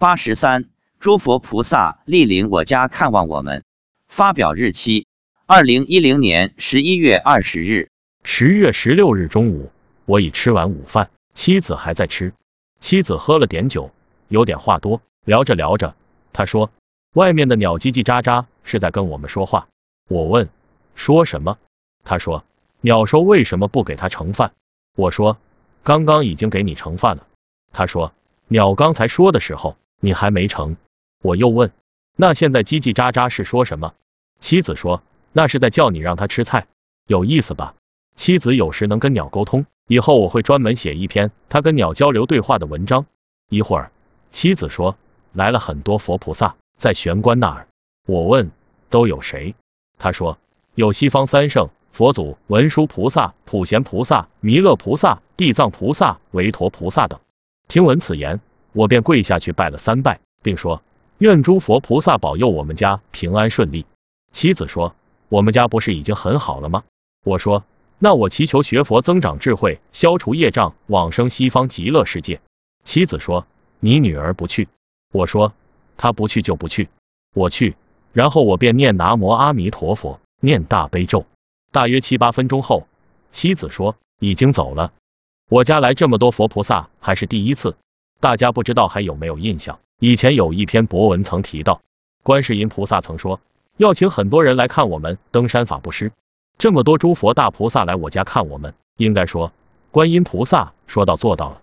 八十三，诸佛菩萨莅临我家看望我们。发表日期：二零一零年十一月二十日。十月十六日中午，我已吃完午饭，妻子还在吃。妻子喝了点酒，有点话多。聊着聊着，他说：“外面的鸟叽叽喳喳，是在跟我们说话。”我问：“说什么？”他说：“鸟说为什么不给他盛饭？”我说：“刚刚已经给你盛饭了。”他说：“鸟刚才说的时候，你还没成。”我又问：“那现在叽叽喳喳是说什么？”妻子说：“那是在叫你让他吃菜，有意思吧？”妻子有时能跟鸟沟通，以后我会专门写一篇他跟鸟交流对话的文章。一会儿，妻子说来了很多佛菩萨在玄关那儿。我问都有谁？他说有西方三圣、佛祖、文殊菩萨、普贤菩萨、弥勒菩萨、地藏菩萨、韦陀菩萨等。听闻此言，我便跪下去拜了三拜，并说愿诸佛菩萨保佑我们家平安顺利。妻子说我们家不是已经很好了吗？我说。那我祈求学佛增长智慧，消除业障，往生西方极乐世界。妻子说：“你女儿不去。”我说：“她不去就不去，我去。”然后我便念南无阿弥陀佛，念大悲咒。大约七八分钟后，妻子说：“已经走了。”我家来这么多佛菩萨还是第一次。大家不知道还有没有印象？以前有一篇博文曾提到，观世音菩萨曾说要请很多人来看我们登山法布施。这么多诸佛大菩萨来我家看我们，应该说，观音菩萨说到做到了。